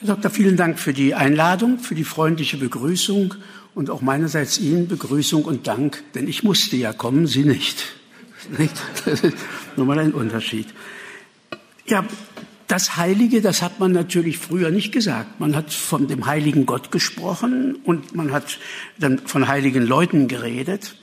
Herr Doktor, vielen Dank für die Einladung, für die freundliche Begrüßung und auch meinerseits Ihnen Begrüßung und Dank, denn ich musste ja kommen, Sie nicht. nicht? Das ist nur mal ein Unterschied. Ja, das Heilige, das hat man natürlich früher nicht gesagt. Man hat von dem heiligen Gott gesprochen und man hat dann von heiligen Leuten geredet.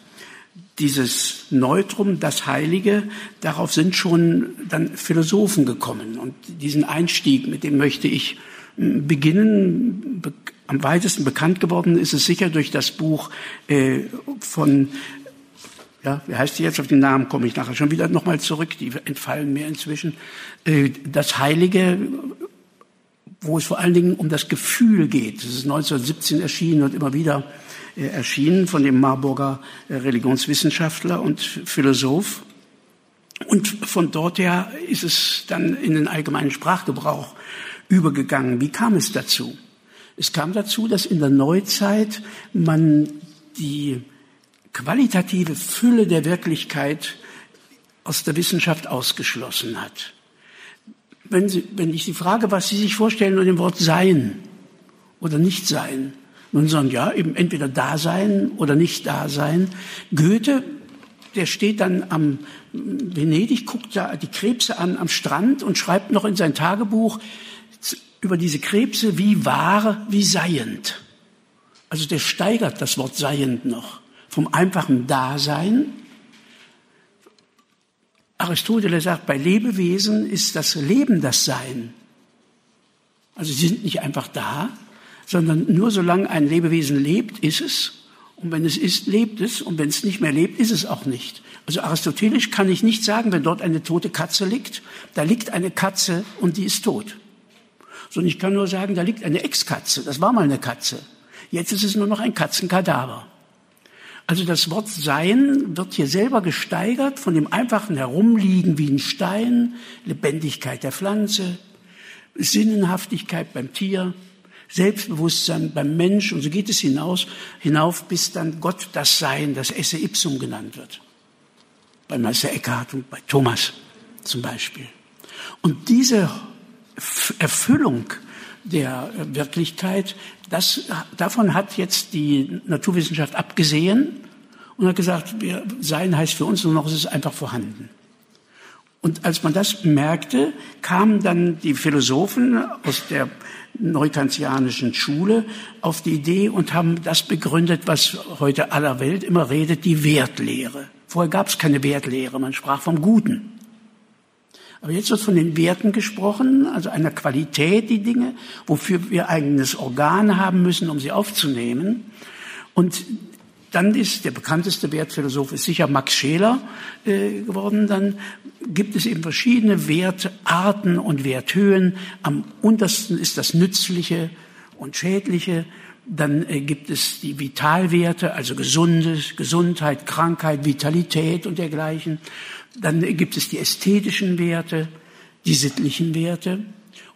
Dieses Neutrum, das Heilige, darauf sind schon dann Philosophen gekommen. Und diesen Einstieg, mit dem möchte ich beginnen. Am weitesten bekannt geworden ist es sicher durch das Buch äh, von ja, wie heißt die jetzt? Auf den Namen komme ich nachher schon wieder nochmal zurück. Die entfallen mir inzwischen. Äh, das Heilige, wo es vor allen Dingen um das Gefühl geht. Das ist 1917 erschienen und immer wieder äh, erschienen von dem Marburger Religionswissenschaftler und Philosoph. Und von dort her ist es dann in den allgemeinen Sprachgebrauch übergegangen. Wie kam es dazu? Es kam dazu, dass in der Neuzeit man die qualitative Fülle der Wirklichkeit aus der Wissenschaft ausgeschlossen hat. Wenn, Sie, wenn ich Sie frage, was Sie sich vorstellen unter dem Wort Sein oder Nicht-Sein, nun sagen, ja, eben entweder Dasein oder Nicht-Dasein. Goethe, der steht dann am Venedig, guckt da die Krebse an am Strand und schreibt noch in sein Tagebuch, über diese Krebse wie wahr, wie seiend. Also der steigert das Wort seiend noch vom einfachen Dasein. Aristoteles sagt, bei Lebewesen ist das Leben das Sein. Also sie sind nicht einfach da, sondern nur solange ein Lebewesen lebt, ist es. Und wenn es ist, lebt es. Und wenn es nicht mehr lebt, ist es auch nicht. Also aristotelisch kann ich nicht sagen, wenn dort eine tote Katze liegt, da liegt eine Katze und die ist tot sondern ich kann nur sagen, da liegt eine Ex-Katze. Das war mal eine Katze. Jetzt ist es nur noch ein Katzenkadaver. Also das Wort Sein wird hier selber gesteigert von dem einfachen Herumliegen wie ein Stein, Lebendigkeit der Pflanze, Sinnenhaftigkeit beim Tier, Selbstbewusstsein beim Mensch und so geht es hinaus, hinauf, bis dann Gott das Sein, das Esse ipsum genannt wird. Bei Meister Eckhart und bei Thomas zum Beispiel. Und diese Erfüllung der Wirklichkeit, das, davon hat jetzt die Naturwissenschaft abgesehen und hat gesagt, wir, Sein heißt für uns nur noch, es ist einfach vorhanden. Und als man das merkte, kamen dann die Philosophen aus der neukantianischen Schule auf die Idee und haben das begründet, was heute aller Welt immer redet, die Wertlehre. Vorher gab es keine Wertlehre, man sprach vom Guten. Aber jetzt wird von den Werten gesprochen, also einer Qualität, die Dinge, wofür wir eigenes Organ haben müssen, um sie aufzunehmen. Und dann ist der bekannteste Wertphilosoph ist sicher Max Scheler äh, geworden. Dann gibt es eben verschiedene Wertarten und Werthöhen. Am untersten ist das Nützliche und Schädliche. Dann äh, gibt es die Vitalwerte, also Gesundes, Gesundheit, Krankheit, Vitalität und dergleichen. Dann gibt es die ästhetischen Werte, die sittlichen Werte.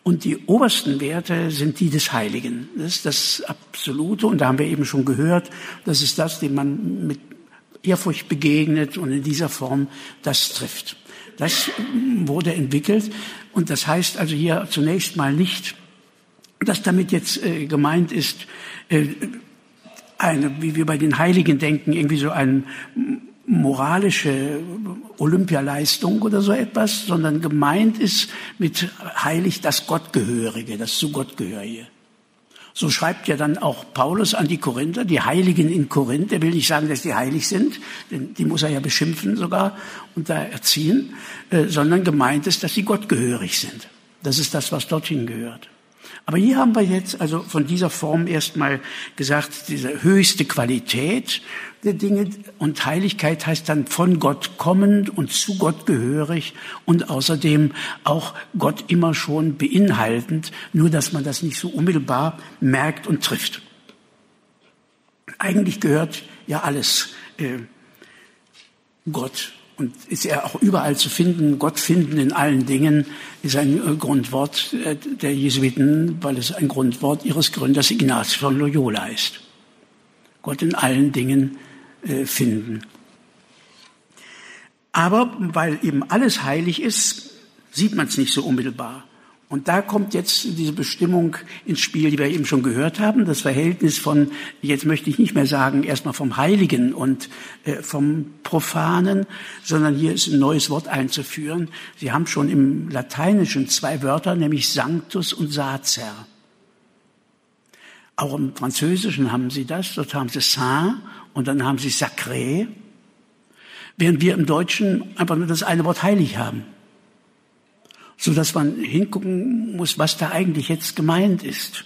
Und die obersten Werte sind die des Heiligen. Das ist das Absolute. Und da haben wir eben schon gehört, das ist das, dem man mit Ehrfurcht begegnet und in dieser Form das trifft. Das wurde entwickelt. Und das heißt also hier zunächst mal nicht, dass damit jetzt äh, gemeint ist, äh, eine, wie wir bei den Heiligen denken, irgendwie so ein moralische Olympialeistung oder so etwas, sondern gemeint ist mit heilig das Gottgehörige, das zu Gottgehörige. So schreibt ja dann auch Paulus an die Korinther, die Heiligen in Korinth. Er will nicht sagen, dass die heilig sind, denn die muss er ja beschimpfen sogar und da erziehen, äh, sondern gemeint ist, dass sie gottgehörig sind. Das ist das, was dorthin gehört. Aber hier haben wir jetzt also von dieser Form erstmal gesagt, diese höchste Qualität der Dinge und Heiligkeit heißt dann von Gott kommend und zu Gott gehörig und außerdem auch Gott immer schon beinhaltend, nur dass man das nicht so unmittelbar merkt und trifft. Eigentlich gehört ja alles äh, Gott und ist ja auch überall zu finden. Gott finden in allen Dingen ist ein äh, Grundwort äh, der Jesuiten, weil es ein Grundwort ihres Gründers Ignaz von Loyola ist. Gott in allen Dingen äh, finden. Aber weil eben alles heilig ist, sieht man es nicht so unmittelbar. Und da kommt jetzt diese Bestimmung ins Spiel, die wir eben schon gehört haben, das Verhältnis von, jetzt möchte ich nicht mehr sagen, erstmal vom Heiligen und äh, vom Profanen, sondern hier ist ein neues Wort einzuführen. Sie haben schon im Lateinischen zwei Wörter, nämlich Sanctus und Sacer. Auch im Französischen haben sie das, dort haben sie Saint und dann haben sie Sacré, während wir im Deutschen einfach nur das eine Wort heilig haben so dass man hingucken muss, was da eigentlich jetzt gemeint ist.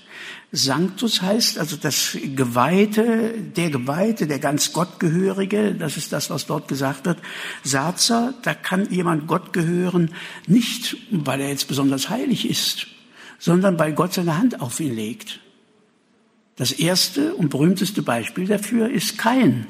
Sanctus heißt also das Geweihte, der Geweihte, der ganz Gottgehörige, das ist das, was dort gesagt wird. Sazer, da kann jemand Gott gehören, nicht weil er jetzt besonders heilig ist, sondern weil Gott seine Hand auf ihn legt. Das erste und berühmteste Beispiel dafür ist Kain.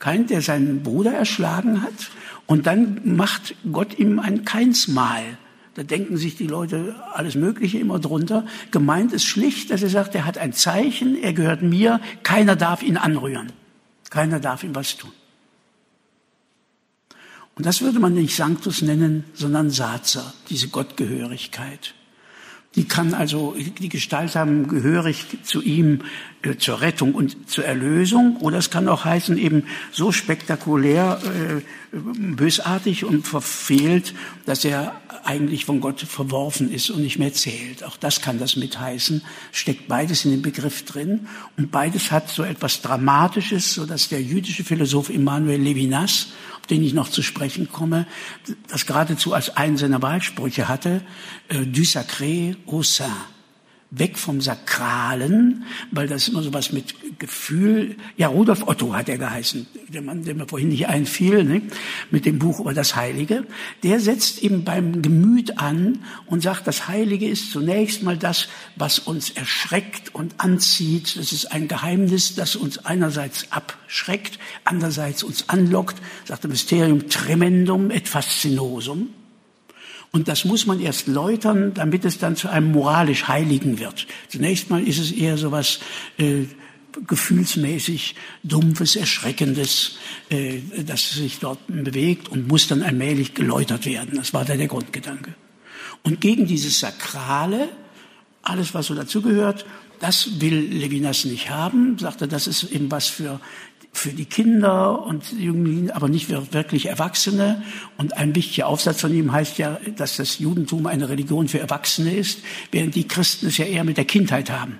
Kain, der seinen Bruder erschlagen hat und dann macht Gott ihm ein Keinsmal. Da denken sich die Leute alles Mögliche immer drunter. Gemeint ist schlicht, dass er sagt, er hat ein Zeichen, er gehört mir, keiner darf ihn anrühren. Keiner darf ihm was tun. Und das würde man nicht Sanctus nennen, sondern Sazer, diese Gottgehörigkeit. Die kann also die Gestalt haben, gehörig zu ihm zur Rettung und zur Erlösung. Oder es kann auch heißen, eben so spektakulär, äh, bösartig und verfehlt, dass er eigentlich von Gott verworfen ist und nicht mehr zählt. Auch das kann das mitheißen. Steckt beides in dem Begriff drin. Und beides hat so etwas Dramatisches, so dass der jüdische Philosoph Emmanuel Levinas den ich noch zu sprechen komme, das geradezu als einen seiner Wahlsprüche hatte, äh, du sacré au sein weg vom Sakralen, weil das immer so was mit Gefühl, ja, Rudolf Otto hat er geheißen, der Mann, der mir vorhin nicht einfiel, ne, mit dem Buch über das Heilige, der setzt eben beim Gemüt an und sagt, das Heilige ist zunächst mal das, was uns erschreckt und anzieht. Das ist ein Geheimnis, das uns einerseits abschreckt, andererseits uns anlockt, sagt der Mysterium tremendum et fascinosum. Und das muss man erst läutern, damit es dann zu einem moralisch Heiligen wird. Zunächst mal ist es eher so was äh, gefühlsmäßig dumpfes, erschreckendes, äh, das sich dort bewegt und muss dann allmählich geläutert werden. Das war da der Grundgedanke. Und gegen dieses Sakrale, alles was so dazugehört, das will Levinas nicht haben, sagte, das ist eben was für für die Kinder und Jugendlichen, aber nicht wirklich Erwachsene. Und ein wichtiger Aufsatz von ihm heißt ja, dass das Judentum eine Religion für Erwachsene ist, während die Christen es ja eher mit der Kindheit haben.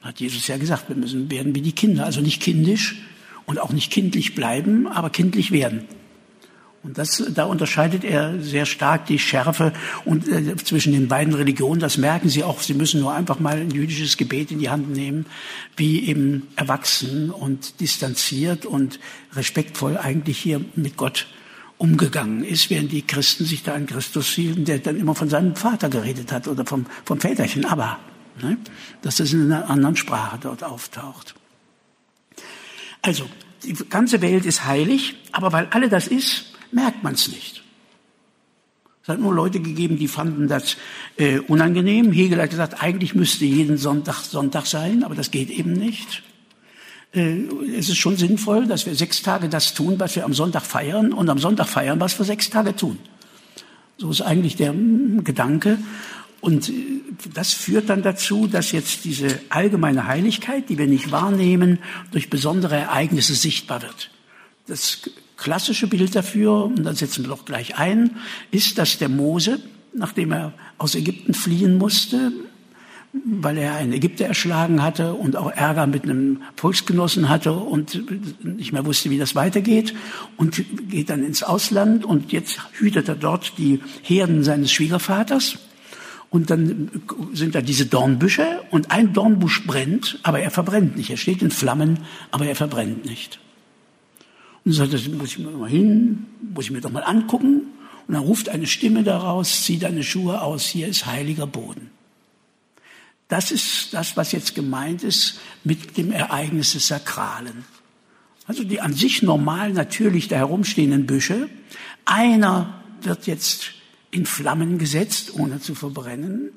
Hat Jesus ja gesagt, wir müssen werden wie die Kinder, also nicht kindisch und auch nicht kindlich bleiben, aber kindlich werden. Und das, da unterscheidet er sehr stark die Schärfe und, äh, zwischen den beiden Religionen. Das merken Sie auch. Sie müssen nur einfach mal ein jüdisches Gebet in die Hand nehmen, wie eben erwachsen und distanziert und respektvoll eigentlich hier mit Gott umgegangen ist, während die Christen sich da an Christus hielten, der dann immer von seinem Vater geredet hat oder vom, vom Väterchen, aber, ne? dass das in einer anderen Sprache dort auftaucht. Also, die ganze Welt ist heilig, aber weil alle das ist, merkt man es nicht. Es hat nur Leute gegeben, die fanden das äh, unangenehm. Hegel hat gesagt, eigentlich müsste jeden Sonntag Sonntag sein, aber das geht eben nicht. Äh, es ist schon sinnvoll, dass wir sechs Tage das tun, was wir am Sonntag feiern, und am Sonntag feiern, was wir sechs Tage tun. So ist eigentlich der mm, Gedanke. Und äh, das führt dann dazu, dass jetzt diese allgemeine Heiligkeit, die wir nicht wahrnehmen, durch besondere Ereignisse sichtbar wird. Das klassische Bild dafür, und dann setzen wir doch gleich ein, ist, dass der Mose, nachdem er aus Ägypten fliehen musste, weil er einen Ägypter erschlagen hatte und auch Ärger mit einem Volksgenossen hatte und nicht mehr wusste, wie das weitergeht und geht dann ins Ausland und jetzt hütet er dort die Herden seines Schwiegervaters und dann sind da diese Dornbüsche und ein Dornbusch brennt, aber er verbrennt nicht. Er steht in Flammen, aber er verbrennt nicht. Und sagt, das muss ich mir mal hin, muss ich mir doch mal angucken. Und dann ruft eine Stimme daraus, zieh deine Schuhe aus, hier ist heiliger Boden. Das ist das, was jetzt gemeint ist mit dem Ereignis des Sakralen. Also die an sich normal natürlich da herumstehenden Büsche. Einer wird jetzt in Flammen gesetzt, ohne zu verbrennen.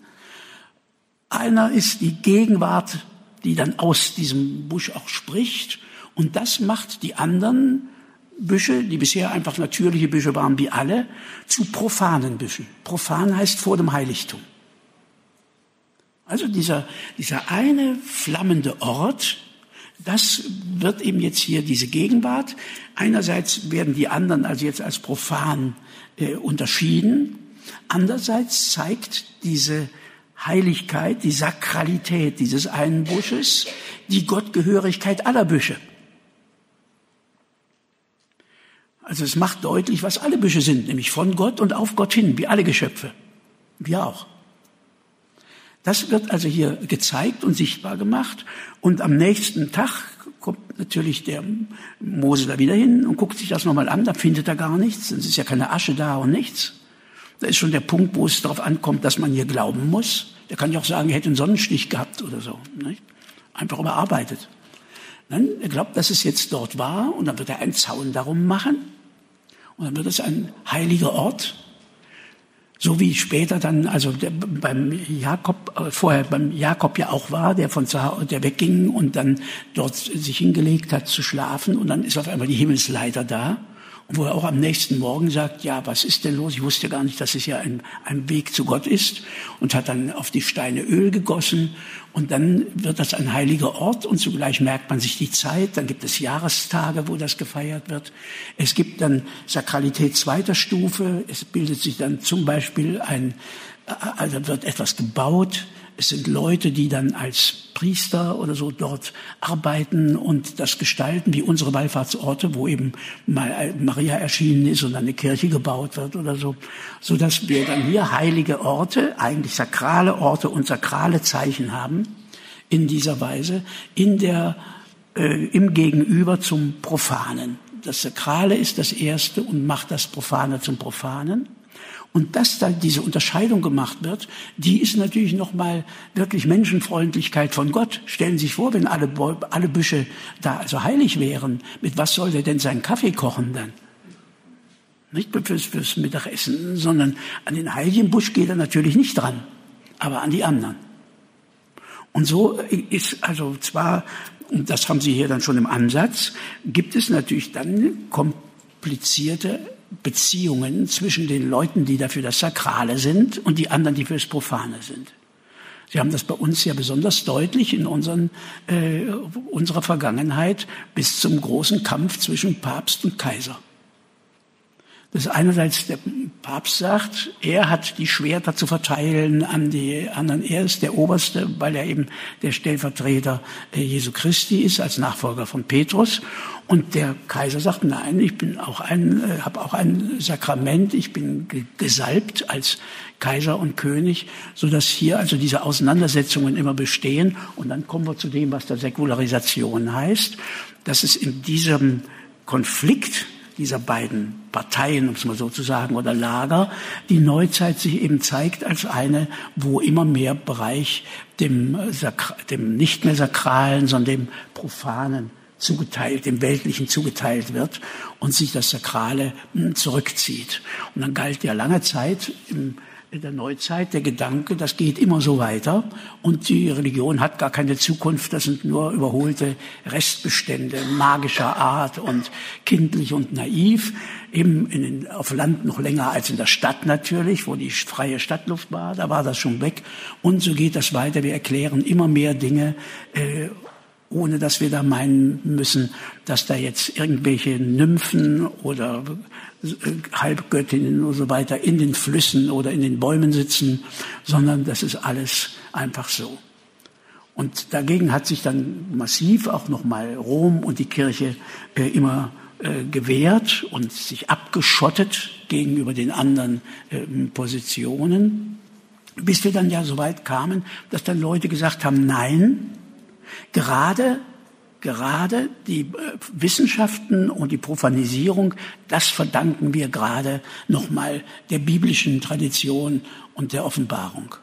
Einer ist die Gegenwart, die dann aus diesem Busch auch spricht. Und das macht die anderen Büsche, die bisher einfach natürliche Büsche waren wie alle, zu profanen Büschen. Profan heißt vor dem Heiligtum. Also dieser, dieser eine flammende Ort, das wird eben jetzt hier diese Gegenwart. Einerseits werden die anderen also jetzt als profan äh, unterschieden. Andererseits zeigt diese Heiligkeit, die Sakralität dieses einen Busches, die Gottgehörigkeit aller Büsche. Also es macht deutlich, was alle Büsche sind, nämlich von Gott und auf Gott hin, wie alle Geschöpfe. Wir auch. Das wird also hier gezeigt und sichtbar gemacht. Und am nächsten Tag kommt natürlich der Mose da wieder hin und guckt sich das nochmal an. Da findet er gar nichts. Es ist ja keine Asche da und nichts. Da ist schon der Punkt, wo es darauf ankommt, dass man hier glauben muss. Der kann ja auch sagen, er hätte einen Sonnenstich gehabt oder so. Nicht? Einfach überarbeitet. Dann, er glaubt, dass es jetzt dort war und dann wird er einen Zaun darum machen. Und dann wird es ein heiliger Ort. So wie später dann, also der, beim Jakob, äh, vorher beim Jakob ja auch war, der von der wegging und dann dort sich hingelegt hat zu schlafen und dann ist auf einmal die Himmelsleiter da wo er auch am nächsten Morgen sagt, ja, was ist denn los? Ich wusste gar nicht, dass es ja ein, ein Weg zu Gott ist und hat dann auf die Steine Öl gegossen und dann wird das ein heiliger Ort und zugleich merkt man sich die Zeit. Dann gibt es Jahrestage, wo das gefeiert wird. Es gibt dann Sakralität zweiter Stufe. Es bildet sich dann zum Beispiel ein, also wird etwas gebaut es sind Leute, die dann als Priester oder so dort arbeiten und das gestalten, wie unsere Wallfahrtsorte, wo eben Maria erschienen ist und eine Kirche gebaut wird oder so, so dass wir dann hier heilige Orte, eigentlich sakrale Orte und sakrale Zeichen haben in dieser Weise, in der äh, im Gegenüber zum Profanen. Das Sakrale ist das Erste und macht das Profane zum Profanen. Und dass da diese Unterscheidung gemacht wird, die ist natürlich nochmal wirklich Menschenfreundlichkeit von Gott. Stellen Sie sich vor, wenn alle, alle Büsche da also heilig wären, mit was soll der denn seinen Kaffee kochen dann? Nicht fürs, fürs Mittagessen, sondern an den heiligen Busch geht er natürlich nicht dran, aber an die anderen. Und so ist also zwar, und das haben Sie hier dann schon im Ansatz, gibt es natürlich dann komplizierte Beziehungen zwischen den Leuten, die dafür das Sakrale sind und die anderen, die für das Profane sind. Sie haben das bei uns ja besonders deutlich in unseren, äh, unserer Vergangenheit bis zum großen Kampf zwischen Papst und Kaiser. Das einerseits der Papst sagt, er hat die Schwerter zu verteilen an die anderen. Er ist der Oberste, weil er eben der Stellvertreter äh, Jesu Christi ist als Nachfolger von Petrus. Und der Kaiser sagt, nein, ich bin auch ein, äh, habe auch ein Sakrament, ich bin gesalbt als Kaiser und König, so dass hier also diese Auseinandersetzungen immer bestehen. Und dann kommen wir zu dem, was da Säkularisation heißt, dass es in diesem Konflikt dieser beiden Parteien, um es mal so zu sagen, oder Lager, die Neuzeit sich eben zeigt als eine, wo immer mehr Bereich dem, dem nicht mehr sakralen, sondern dem profanen zugeteilt, dem Weltlichen zugeteilt wird und sich das Sakrale hm, zurückzieht. Und dann galt ja lange Zeit in der Neuzeit der Gedanke, das geht immer so weiter und die Religion hat gar keine Zukunft, das sind nur überholte Restbestände magischer Art und kindlich und naiv, eben in den, auf Land noch länger als in der Stadt natürlich, wo die freie Stadtluft war, da war das schon weg. Und so geht das weiter, wir erklären immer mehr Dinge, äh, ohne dass wir da meinen müssen, dass da jetzt irgendwelche Nymphen oder Halbgöttinnen und so weiter in den Flüssen oder in den Bäumen sitzen, sondern das ist alles einfach so. Und dagegen hat sich dann massiv auch nochmal Rom und die Kirche äh, immer äh, gewehrt und sich abgeschottet gegenüber den anderen äh, Positionen, bis wir dann ja so weit kamen, dass dann Leute gesagt haben, nein, gerade gerade die äh, Wissenschaften und die Profanisierung, das verdanken wir gerade nochmal der biblischen Tradition und der Offenbarung.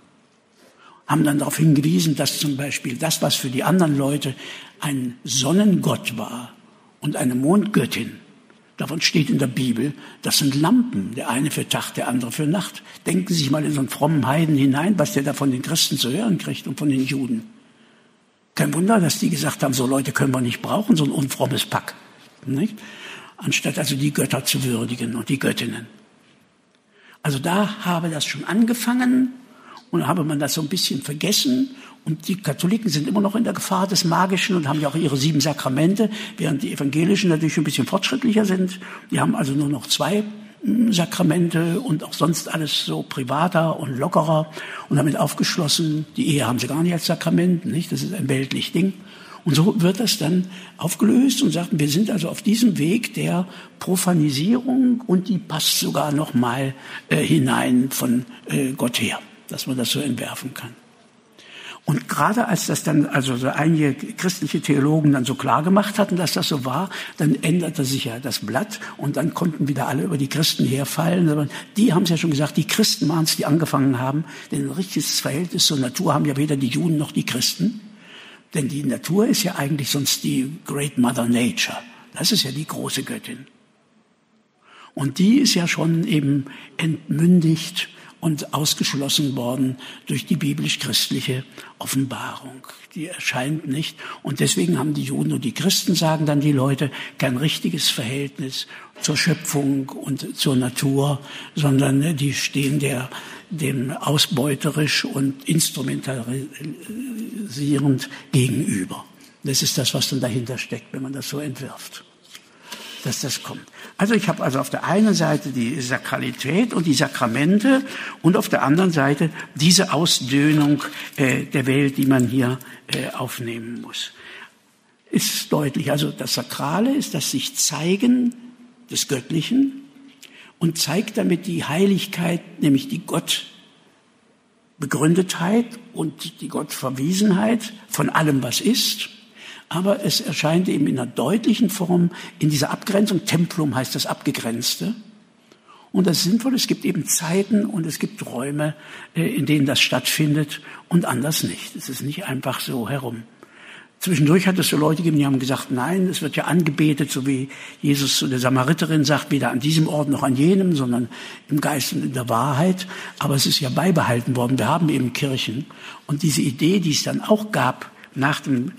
Haben dann darauf hingewiesen, dass zum Beispiel das, was für die anderen Leute ein Sonnengott war und eine Mondgöttin, davon steht in der Bibel, das sind Lampen, der eine für Tag, der andere für Nacht. Denken Sie sich mal in so einen frommen Heiden hinein, was der da von den Christen zu hören kriegt und von den Juden. Kein Wunder, dass die gesagt haben, so Leute können wir nicht brauchen, so ein unfrommes Pack. Nicht? anstatt also die Götter zu würdigen und die Göttinnen. Also da habe das schon angefangen und habe man das so ein bisschen vergessen. Und die Katholiken sind immer noch in der Gefahr des Magischen und haben ja auch ihre sieben Sakramente, während die Evangelischen natürlich ein bisschen fortschrittlicher sind. Die haben also nur noch zwei Sakramente und auch sonst alles so privater und lockerer und damit aufgeschlossen. Die Ehe haben sie gar nicht als Sakrament, nicht? Das ist ein weltlich Ding. Und so wird das dann aufgelöst und sagt, wir sind also auf diesem Weg der Profanisierung und die passt sogar noch mal äh, hinein von äh, Gott her, dass man das so entwerfen kann. Und gerade als das dann, also so einige christliche Theologen dann so klar gemacht hatten, dass das so war, dann änderte sich ja das Blatt und dann konnten wieder alle über die Christen herfallen. Die haben es ja schon gesagt, die Christen waren es, die angefangen haben, denn ein richtiges Verhältnis zur Natur haben ja weder die Juden noch die Christen. Denn die Natur ist ja eigentlich sonst die Great Mother Nature. Das ist ja die große Göttin. Und die ist ja schon eben entmündigt und ausgeschlossen worden durch die biblisch-christliche Offenbarung. Die erscheint nicht. Und deswegen haben die Juden und die Christen, sagen dann die Leute, kein richtiges Verhältnis zur Schöpfung und zur Natur, sondern die stehen der dem ausbeuterisch und instrumentalisierend gegenüber. Das ist das, was dann dahinter steckt, wenn man das so entwirft, dass das kommt. Also ich habe also auf der einen Seite die Sakralität und die Sakramente und auf der anderen Seite diese Ausdöhnung äh, der Welt, die man hier äh, aufnehmen muss. Ist deutlich. Also das Sakrale ist das sich zeigen des Göttlichen, und zeigt damit die Heiligkeit, nämlich die Gottbegründetheit und die Gottverwiesenheit von allem, was ist. Aber es erscheint eben in einer deutlichen Form in dieser Abgrenzung. Templum heißt das Abgegrenzte. Und das ist sinnvoll. Es gibt eben Zeiten und es gibt Räume, äh, in denen das stattfindet und anders nicht. Es ist nicht einfach so herum. Zwischendurch hat es so Leute gegeben, die haben gesagt, nein, es wird ja angebetet, so wie Jesus zu der Samariterin sagt, weder an diesem Ort noch an jenem, sondern im Geist und in der Wahrheit. Aber es ist ja beibehalten worden. Wir haben eben Kirchen. Und diese Idee, die es dann auch gab, nach dem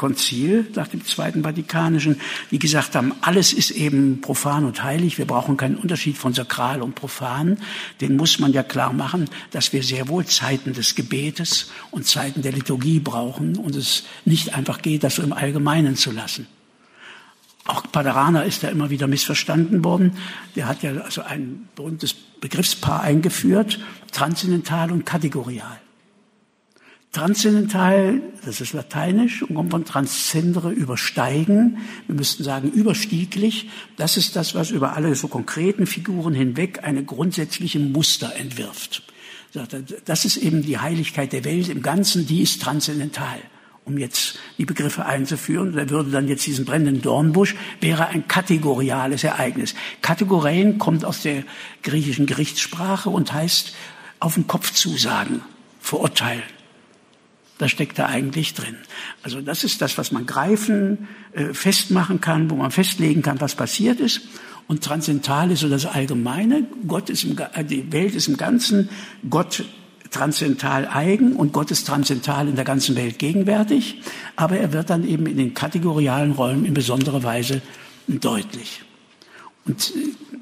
Konzil, nach dem Zweiten Vatikanischen, die gesagt haben, alles ist eben profan und heilig, wir brauchen keinen Unterschied von sakral und profan. Den muss man ja klar machen, dass wir sehr wohl Zeiten des Gebetes und Zeiten der Liturgie brauchen und es nicht einfach geht, das so im Allgemeinen zu lassen. Auch Paderana ist da immer wieder missverstanden worden. Der hat ja also ein berühmtes Begriffspaar eingeführt, transzendental und kategorial. Transzendental, das ist lateinisch und kommt von transcendere, übersteigen. Wir müssten sagen überstieglich. Das ist das, was über alle so konkreten Figuren hinweg eine grundsätzliche Muster entwirft. Das ist eben die Heiligkeit der Welt im Ganzen, die ist transzendental. Um jetzt die Begriffe einzuführen, da würde dann jetzt diesen brennenden Dornbusch, wäre ein kategoriales Ereignis. Kategorien kommt aus der griechischen Gerichtssprache und heißt auf den Kopf zusagen, verurteilen. Das steckt da eigentlich drin. Also das ist das, was man greifen, äh, festmachen kann, wo man festlegen kann, was passiert ist. Und transzendental ist so das Allgemeine. Gott ist im, äh, die Welt ist im Ganzen Gott transzendental eigen und Gott ist transzendental in der ganzen Welt gegenwärtig. Aber er wird dann eben in den kategorialen Räumen in besonderer Weise deutlich. Und äh,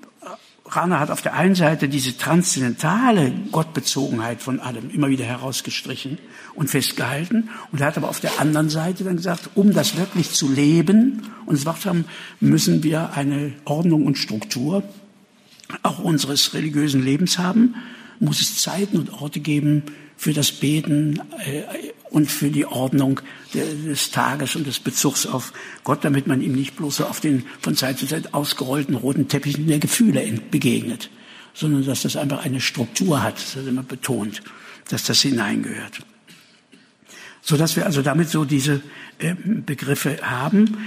Rana hat auf der einen Seite diese transzendentale Gottbezogenheit von allem immer wieder herausgestrichen und festgehalten. Und er hat aber auf der anderen Seite dann gesagt, um das wirklich zu leben und es wacht haben, müssen wir eine Ordnung und Struktur auch unseres religiösen Lebens haben, muss es Zeiten und Orte geben für das Beten äh, und für die Ordnung des Tages und des Bezugs auf Gott, damit man ihm nicht bloß auf den von Zeit zu Zeit ausgerollten roten Teppichen der Gefühle begegnet, sondern dass das einfach eine Struktur hat, das immer betont, dass das hineingehört. So dass wir also damit so diese äh, Begriffe haben.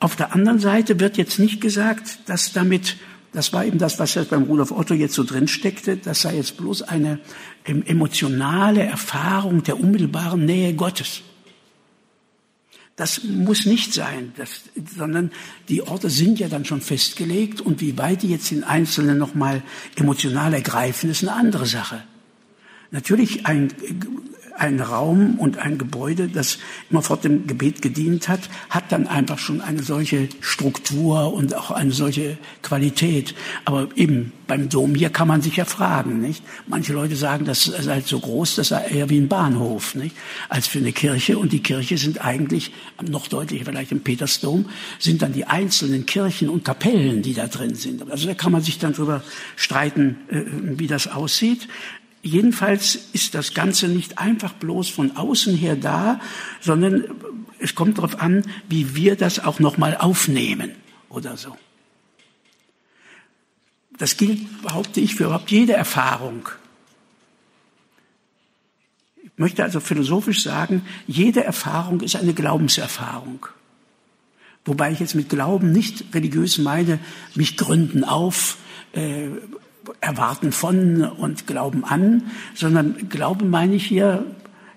Auf der anderen Seite wird jetzt nicht gesagt, dass damit das war eben das, was jetzt beim Rudolf Otto jetzt so drin steckte. Das sei jetzt bloß eine ähm, emotionale Erfahrung der unmittelbaren Nähe Gottes. Das muss nicht sein, das, sondern die Orte sind ja dann schon festgelegt und wie weit die jetzt den Einzelnen nochmal emotional ergreifen, ist eine andere Sache. Natürlich ein, ein Raum und ein Gebäude, das immerfort dem Gebet gedient hat, hat dann einfach schon eine solche Struktur und auch eine solche Qualität. Aber eben beim Dom hier kann man sich ja fragen, nicht? Manche Leute sagen, das sei halt so groß, das sei eher wie ein Bahnhof, nicht? Als für eine Kirche. Und die Kirche sind eigentlich, noch deutlicher vielleicht im Petersdom, sind dann die einzelnen Kirchen und Kapellen, die da drin sind. Also da kann man sich dann drüber streiten, äh, wie das aussieht. Jedenfalls ist das Ganze nicht einfach bloß von außen her da, sondern es kommt darauf an, wie wir das auch nochmal aufnehmen oder so. Das gilt, behaupte ich, für überhaupt jede Erfahrung. Ich möchte also philosophisch sagen, jede Erfahrung ist eine Glaubenserfahrung. Wobei ich jetzt mit Glauben nicht religiös meine, mich gründen auf, äh, erwarten von und glauben an, sondern Glauben meine ich hier,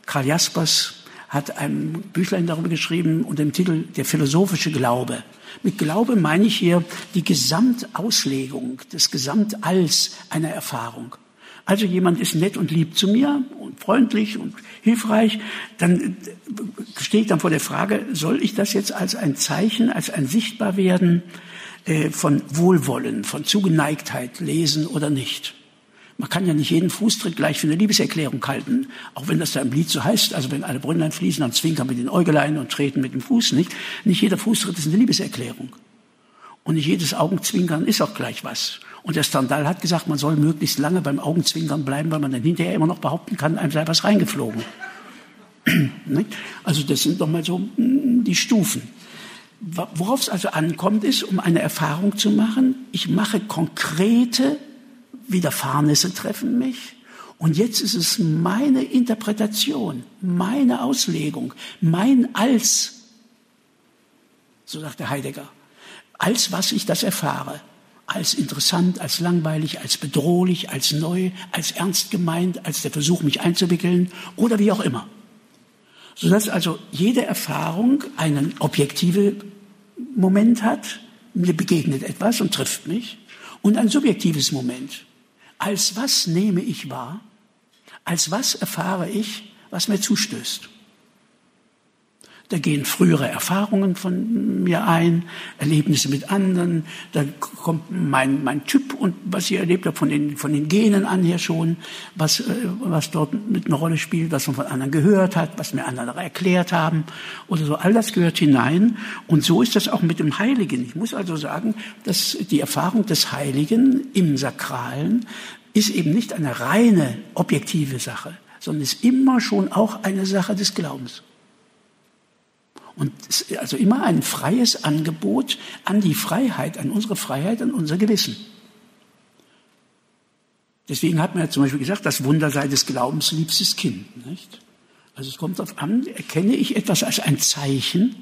Karl Jaspers hat ein Büchlein darüber geschrieben unter dem Titel Der philosophische Glaube. Mit Glaube meine ich hier die Gesamtauslegung des Gesamtalls einer Erfahrung. Also jemand ist nett und lieb zu mir und freundlich und hilfreich, dann stehe ich dann vor der Frage, soll ich das jetzt als ein Zeichen, als ein Sichtbarwerden von Wohlwollen, von Zugeneigtheit lesen oder nicht? Man kann ja nicht jeden Fußtritt gleich für eine Liebeserklärung halten, auch wenn das da im Lied so heißt. Also wenn alle Brünnlein fließen, dann zwinkern mit den Äugelein und treten mit dem Fuß nicht. Nicht jeder Fußtritt ist eine Liebeserklärung. Und nicht jedes Augenzwinkern ist auch gleich was. Und der Standal hat gesagt, man soll möglichst lange beim Augenzwinkern bleiben, weil man dann hinterher immer noch behaupten kann, einem sei was reingeflogen. also das sind doch mal so mm, die Stufen. Worauf es also ankommt, ist, um eine Erfahrung zu machen, ich mache konkrete Widerfahrnisse treffen mich. Und jetzt ist es meine Interpretation, meine Auslegung, mein Als, so sagt der Heidegger, als was ich das erfahre, als interessant, als langweilig, als bedrohlich, als neu, als ernst gemeint, als der Versuch, mich einzuwickeln oder wie auch immer. Sodass also jede Erfahrung einen objektiven Moment hat, mir begegnet etwas und trifft mich, und ein subjektives Moment. Als was nehme ich wahr? Als was erfahre ich, was mir zustößt? Da gehen frühere Erfahrungen von mir ein, Erlebnisse mit anderen. Da kommt mein, mein Typ und was ich erlebt habe von den, von den Genen an her schon, was, äh, was dort mit einer Rolle spielt, was man von anderen gehört hat, was mir andere erklärt haben oder so. All das gehört hinein. Und so ist das auch mit dem Heiligen. Ich muss also sagen, dass die Erfahrung des Heiligen im Sakralen ist eben nicht eine reine objektive Sache, sondern ist immer schon auch eine Sache des Glaubens. Und also immer ein freies Angebot an die Freiheit, an unsere Freiheit, an unser Gewissen. Deswegen hat man ja zum Beispiel gesagt, das Wunder sei des Glaubens liebstes Kind. Nicht? Also es kommt darauf an, erkenne ich etwas als ein Zeichen.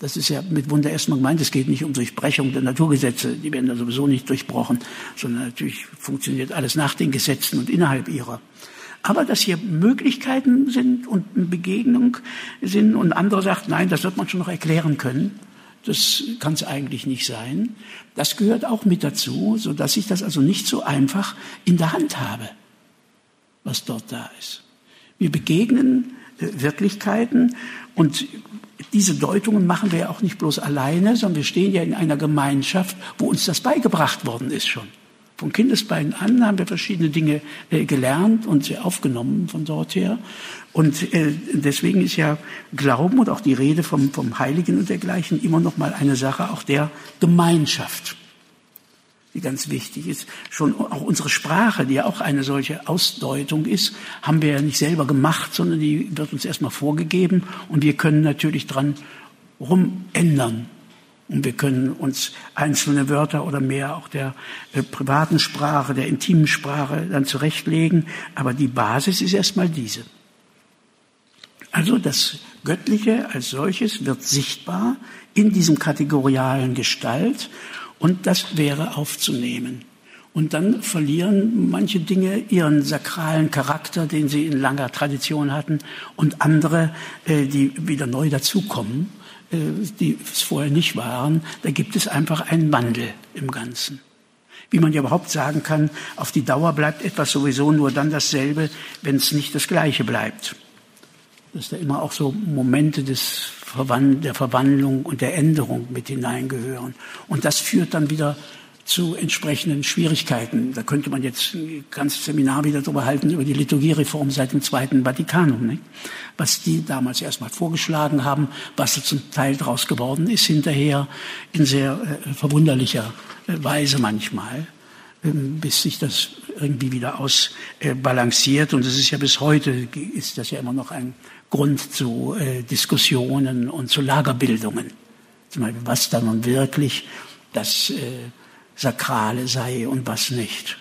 Das ist ja mit Wunder erstmal gemeint, es geht nicht um Durchbrechung der Naturgesetze, die werden da sowieso nicht durchbrochen, sondern natürlich funktioniert alles nach den Gesetzen und innerhalb ihrer aber dass hier Möglichkeiten sind und eine Begegnung sind und andere sagt, nein, das wird man schon noch erklären können. Das kann es eigentlich nicht sein. Das gehört auch mit dazu, so dass ich das also nicht so einfach in der Hand habe, was dort da ist. Wir begegnen äh, Wirklichkeiten und diese Deutungen machen wir ja auch nicht bloß alleine, sondern wir stehen ja in einer Gemeinschaft, wo uns das beigebracht worden ist schon. Von Kindesbeinen an haben wir verschiedene Dinge äh, gelernt und sie aufgenommen von dort her. Und äh, deswegen ist ja Glauben und auch die Rede vom, vom Heiligen und dergleichen immer noch mal eine Sache auch der Gemeinschaft, die ganz wichtig ist. Schon auch unsere Sprache, die ja auch eine solche Ausdeutung ist, haben wir ja nicht selber gemacht, sondern die wird uns erstmal vorgegeben und wir können natürlich dran rumändern und wir können uns einzelne Wörter oder mehr auch der äh, privaten Sprache, der intimen Sprache dann zurechtlegen. Aber die Basis ist erstmal diese. Also das Göttliche als solches wird sichtbar in diesem kategorialen Gestalt und das wäre aufzunehmen. Und dann verlieren manche Dinge ihren sakralen Charakter, den sie in langer Tradition hatten, und andere, äh, die wieder neu dazukommen die es vorher nicht waren, da gibt es einfach einen Wandel im Ganzen. Wie man ja überhaupt sagen kann, auf die Dauer bleibt etwas sowieso nur dann dasselbe, wenn es nicht das Gleiche bleibt. dass da immer auch so Momente des Verwand der Verwandlung und der Änderung mit hineingehören. Und das führt dann wieder zu entsprechenden Schwierigkeiten. Da könnte man jetzt ein ganzes Seminar wieder darüber halten, über die Liturgiereform seit dem Zweiten Vatikanum, nicht? was die damals erstmal vorgeschlagen haben, was da zum Teil daraus geworden ist hinterher, in sehr äh, verwunderlicher äh, Weise manchmal, äh, bis sich das irgendwie wieder ausbalanciert. Und es ist ja bis heute, ist das ja immer noch ein Grund zu äh, Diskussionen und zu Lagerbildungen. Zum Beispiel, was da nun wirklich das äh, Sakrale sei und was nicht.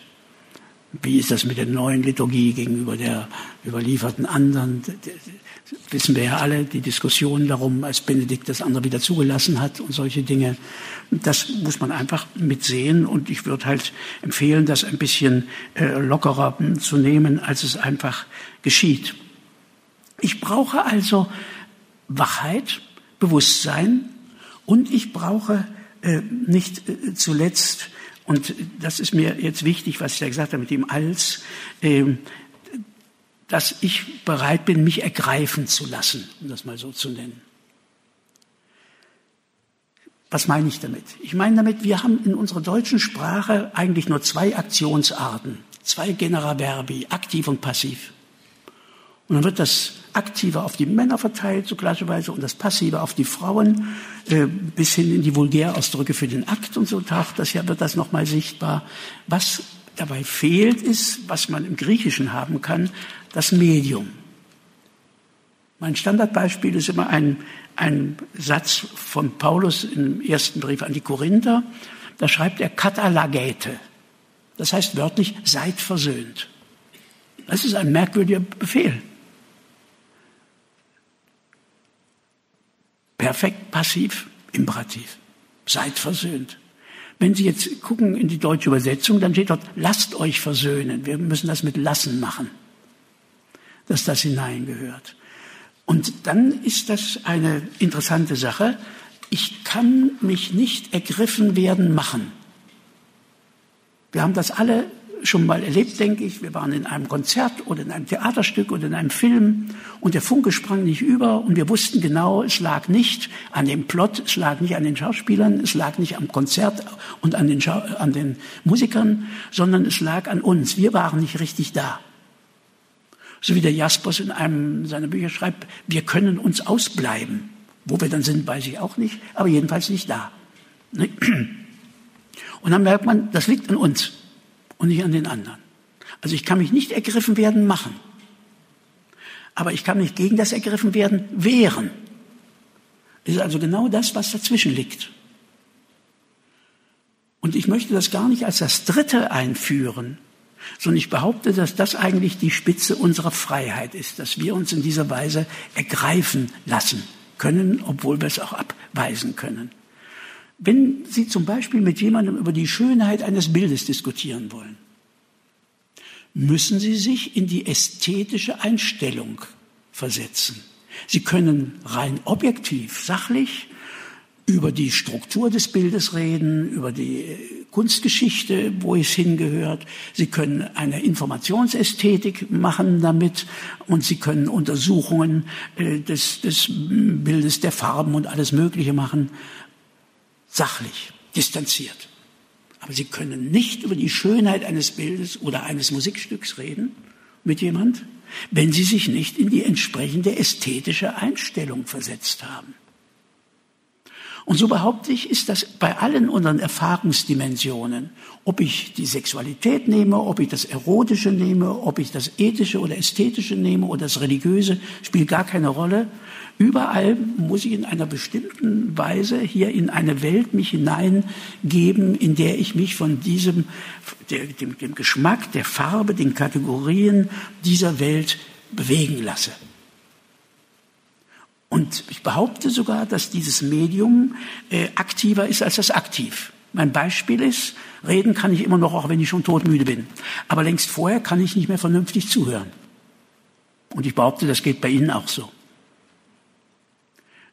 Wie ist das mit der neuen Liturgie gegenüber der überlieferten anderen? Wissen wir ja alle, die Diskussion darum, als Benedikt das andere wieder zugelassen hat und solche Dinge. Das muss man einfach mitsehen und ich würde halt empfehlen, das ein bisschen äh, lockerer zu nehmen, als es einfach geschieht. Ich brauche also Wachheit, Bewusstsein und ich brauche nicht äh, zuletzt, und das ist mir jetzt wichtig, was ich da gesagt habe mit dem Als, äh, dass ich bereit bin, mich ergreifen zu lassen, um das mal so zu nennen. Was meine ich damit? Ich meine damit, wir haben in unserer deutschen Sprache eigentlich nur zwei Aktionsarten, zwei Generaverbi, aktiv und passiv. Und dann wird das Aktive auf die Männer verteilt, so gleicherweise, und das Passive auf die Frauen, äh, bis hin in die Vulgärausdrücke für den Akt und so taucht das ja, wird das nochmal sichtbar. Was dabei fehlt, ist, was man im Griechischen haben kann, das Medium. Mein Standardbeispiel ist immer ein, ein Satz von Paulus im ersten Brief an die Korinther. Da schreibt er katalagete. Das heißt wörtlich, seid versöhnt. Das ist ein merkwürdiger Befehl. Perfekt, passiv, imperativ. Seid versöhnt. Wenn Sie jetzt gucken in die deutsche Übersetzung, dann steht dort, lasst euch versöhnen. Wir müssen das mit lassen machen, dass das hineingehört. Und dann ist das eine interessante Sache. Ich kann mich nicht ergriffen werden machen. Wir haben das alle schon mal erlebt, denke ich. Wir waren in einem Konzert oder in einem Theaterstück oder in einem Film und der Funke sprang nicht über und wir wussten genau, es lag nicht an dem Plot, es lag nicht an den Schauspielern, es lag nicht am Konzert und an den, Schau an den Musikern, sondern es lag an uns. Wir waren nicht richtig da. So wie der Jaspers in einem seiner Bücher schreibt, wir können uns ausbleiben. Wo wir dann sind, weiß ich auch nicht, aber jedenfalls nicht da. Und dann merkt man, das liegt an uns und nicht an den anderen. Also ich kann mich nicht ergriffen werden machen. Aber ich kann mich gegen das ergriffen werden wehren. Das ist also genau das, was dazwischen liegt. Und ich möchte das gar nicht als das Dritte einführen, sondern ich behaupte, dass das eigentlich die Spitze unserer Freiheit ist, dass wir uns in dieser Weise ergreifen lassen können, obwohl wir es auch abweisen können. Wenn Sie zum Beispiel mit jemandem über die Schönheit eines Bildes diskutieren wollen, müssen Sie sich in die ästhetische Einstellung versetzen. Sie können rein objektiv, sachlich über die Struktur des Bildes reden, über die Kunstgeschichte, wo es hingehört. Sie können eine Informationsästhetik machen damit und Sie können Untersuchungen äh, des, des Bildes, der Farben und alles Mögliche machen sachlich, distanziert. Aber Sie können nicht über die Schönheit eines Bildes oder eines Musikstücks reden mit jemand, wenn Sie sich nicht in die entsprechende ästhetische Einstellung versetzt haben. Und so behaupte ich, ist das bei allen unseren Erfahrungsdimensionen, ob ich die Sexualität nehme, ob ich das Erotische nehme, ob ich das Ethische oder Ästhetische nehme oder das Religiöse, spielt gar keine Rolle. Überall muss ich in einer bestimmten Weise hier in eine Welt mich hineingeben, in der ich mich von diesem, dem, dem Geschmack, der Farbe, den Kategorien dieser Welt bewegen lasse. Und ich behaupte sogar, dass dieses Medium äh, aktiver ist als das Aktiv. Mein Beispiel ist, reden kann ich immer noch, auch wenn ich schon todmüde bin. Aber längst vorher kann ich nicht mehr vernünftig zuhören. Und ich behaupte, das geht bei Ihnen auch so.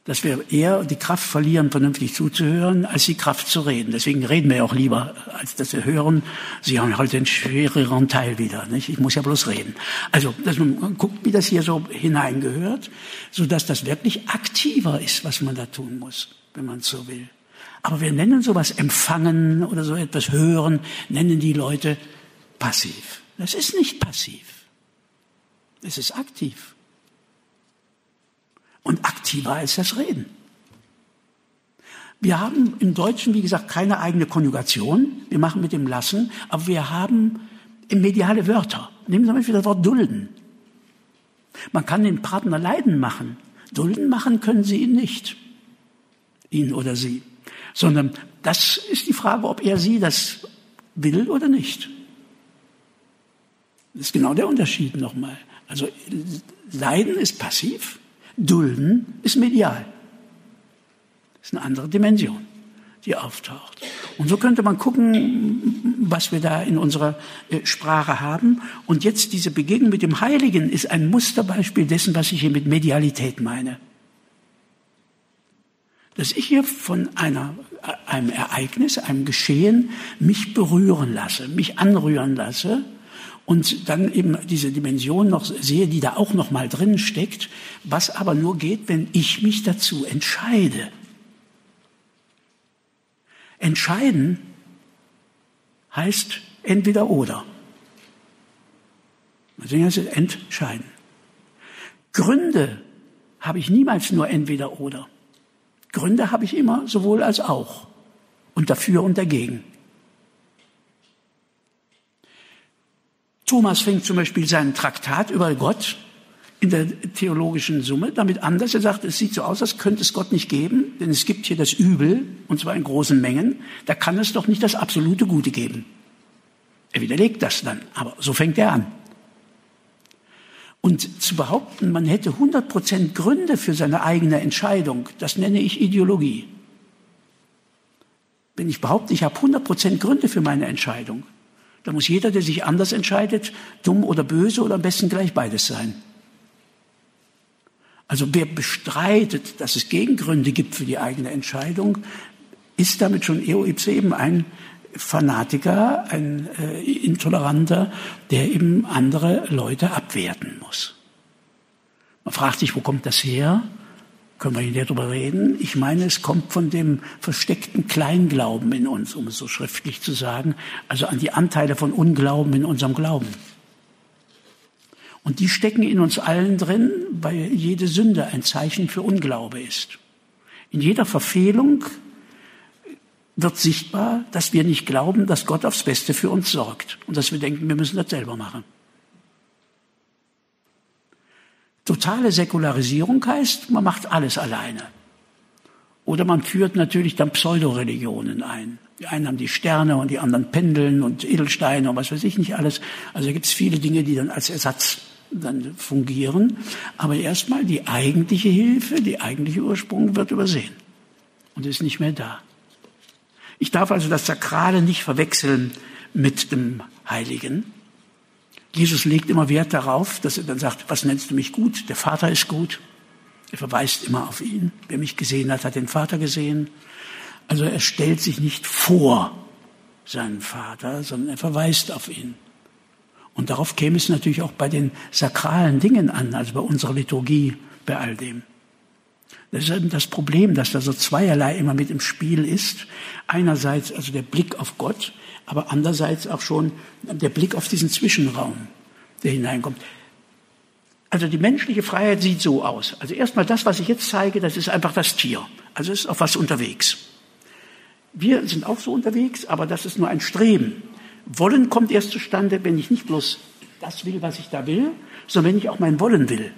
Dass wir eher die Kraft verlieren, vernünftig zuzuhören, als die Kraft zu reden. Deswegen reden wir auch lieber, als dass wir hören. Sie haben halt den schwereren Teil wieder. Nicht? Ich muss ja bloß reden. Also, dass man guckt, wie das hier so hineingehört, so dass das wirklich aktiver ist, was man da tun muss, wenn man so will. Aber wir nennen sowas empfangen oder so etwas hören, nennen die Leute passiv. Das ist nicht passiv. Es ist aktiv und aktiver als das Reden. Wir haben im Deutschen, wie gesagt, keine eigene Konjugation. Wir machen mit dem Lassen, aber wir haben mediale Wörter. Nehmen Sie mal wieder das Wort dulden. Man kann den Partner leiden machen. Dulden machen können Sie ihn nicht. Ihn oder sie. Sondern das ist die Frage, ob er sie das will oder nicht. Das ist genau der Unterschied nochmal. Also Leiden ist passiv Dulden ist medial. Das ist eine andere Dimension, die auftaucht. Und so könnte man gucken, was wir da in unserer äh, Sprache haben. Und jetzt diese Begegnung mit dem Heiligen ist ein Musterbeispiel dessen, was ich hier mit Medialität meine. Dass ich hier von einer, äh, einem Ereignis, einem Geschehen mich berühren lasse, mich anrühren lasse und dann eben diese Dimension noch sehe, die da auch noch mal drin steckt, was aber nur geht, wenn ich mich dazu entscheide. Entscheiden heißt entweder oder. Deswegen heißt es entscheiden. Gründe habe ich niemals nur entweder oder. Gründe habe ich immer sowohl als auch und dafür und dagegen. Thomas fängt zum Beispiel seinen Traktat über Gott in der theologischen Summe damit an, dass er sagt, es sieht so aus, als könnte es Gott nicht geben, denn es gibt hier das Übel, und zwar in großen Mengen, da kann es doch nicht das absolute Gute geben. Er widerlegt das dann, aber so fängt er an. Und zu behaupten, man hätte 100 Prozent Gründe für seine eigene Entscheidung, das nenne ich Ideologie. Wenn ich behaupte, ich habe 100 Prozent Gründe für meine Entscheidung, da muss jeder, der sich anders entscheidet, dumm oder böse oder am besten gleich beides sein. Also wer bestreitet, dass es Gegengründe gibt für die eigene Entscheidung, ist damit schon eo ipse eben ein Fanatiker, ein äh, Intoleranter, der eben andere Leute abwerten muss. Man fragt sich, wo kommt das her? Können wir hier darüber reden. Ich meine, es kommt von dem versteckten Kleinglauben in uns, um es so schriftlich zu sagen, also an die Anteile von Unglauben in unserem Glauben. Und die stecken in uns allen drin, weil jede Sünde ein Zeichen für Unglaube ist. In jeder Verfehlung wird sichtbar, dass wir nicht glauben, dass Gott aufs Beste für uns sorgt und dass wir denken, wir müssen das selber machen. Totale Säkularisierung heißt, man macht alles alleine. Oder man führt natürlich dann Pseudoreligionen ein. Die einen haben die Sterne und die anderen Pendeln und Edelsteine und was weiß ich nicht alles. Also gibt es viele Dinge, die dann als Ersatz dann fungieren. Aber erstmal die eigentliche Hilfe, die eigentliche Ursprung wird übersehen und ist nicht mehr da. Ich darf also das Sakrale nicht verwechseln mit dem Heiligen. Jesus legt immer Wert darauf, dass er dann sagt, was nennst du mich gut? Der Vater ist gut. Er verweist immer auf ihn. Wer mich gesehen hat, hat den Vater gesehen. Also er stellt sich nicht vor seinen Vater, sondern er verweist auf ihn. Und darauf käme es natürlich auch bei den sakralen Dingen an, also bei unserer Liturgie, bei all dem. Das ist eben das Problem, dass da so zweierlei immer mit im Spiel ist. Einerseits also der Blick auf Gott, aber andererseits auch schon der Blick auf diesen Zwischenraum, der hineinkommt. Also die menschliche Freiheit sieht so aus. Also erstmal das, was ich jetzt zeige, das ist einfach das Tier. Also ist auf was unterwegs. Wir sind auch so unterwegs, aber das ist nur ein Streben. Wollen kommt erst zustande, wenn ich nicht bloß das will, was ich da will, sondern wenn ich auch mein Wollen will.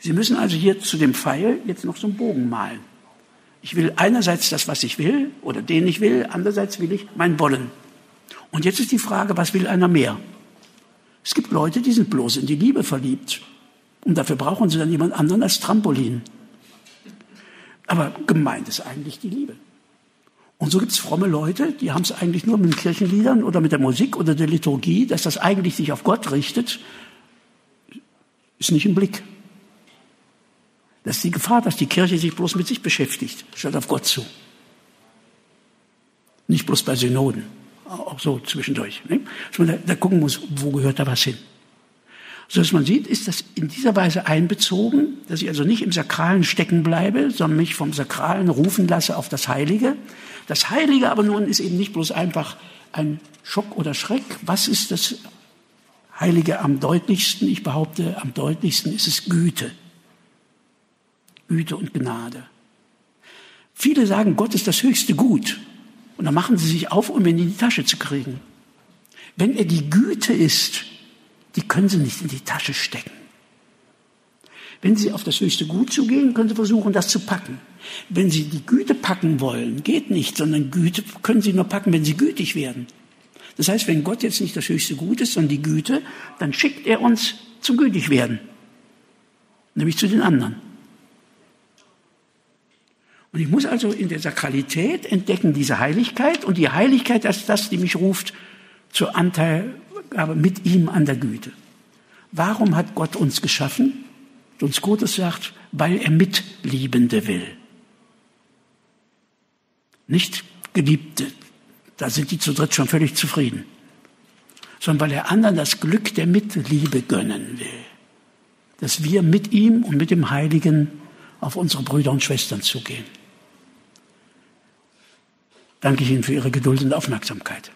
Sie müssen also hier zu dem Pfeil jetzt noch so einen Bogen malen. Ich will einerseits das, was ich will oder den ich will, andererseits will ich mein Wollen. Und jetzt ist die Frage, was will einer mehr? Es gibt Leute, die sind bloß in die Liebe verliebt. Und dafür brauchen sie dann jemand anderen als Trampolin. Aber gemeint ist eigentlich die Liebe. Und so gibt es fromme Leute, die haben es eigentlich nur mit den Kirchenliedern oder mit der Musik oder der Liturgie, dass das eigentlich sich auf Gott richtet, ist nicht im Blick. Das ist die Gefahr, dass die Kirche sich bloß mit sich beschäftigt, statt auf Gott zu. Nicht bloß bei Synoden, auch so zwischendurch. Ne? Dass man da, da gucken muss, wo gehört da was hin. So dass man sieht, ist das in dieser Weise einbezogen, dass ich also nicht im Sakralen stecken bleibe, sondern mich vom Sakralen rufen lasse auf das Heilige. Das Heilige aber nun ist eben nicht bloß einfach ein Schock oder Schreck. Was ist das Heilige am deutlichsten? Ich behaupte, am deutlichsten ist es Güte. Güte und Gnade. Viele sagen, Gott ist das höchste Gut. Und dann machen sie sich auf, um ihn in die Tasche zu kriegen. Wenn er die Güte ist, die können sie nicht in die Tasche stecken. Wenn sie auf das höchste Gut zugehen, können sie versuchen, das zu packen. Wenn sie die Güte packen wollen, geht nicht, sondern Güte können sie nur packen, wenn sie gütig werden. Das heißt, wenn Gott jetzt nicht das höchste Gut ist, sondern die Güte, dann schickt er uns zum gütig werden. Nämlich zu den anderen. Und ich muss also in der Sakralität entdecken diese Heiligkeit und die Heiligkeit ist das, die mich ruft zur Anteilgabe mit ihm an der Güte. Warum hat Gott uns geschaffen? Uns Gottes sagt, weil er Mitliebende will. Nicht Geliebte, da sind die zu dritt schon völlig zufrieden, sondern weil er anderen das Glück der Mitliebe gönnen will. Dass wir mit ihm und mit dem Heiligen auf unsere Brüder und Schwestern zugehen. Danke ich Ihnen für Ihre Geduld und Aufmerksamkeit.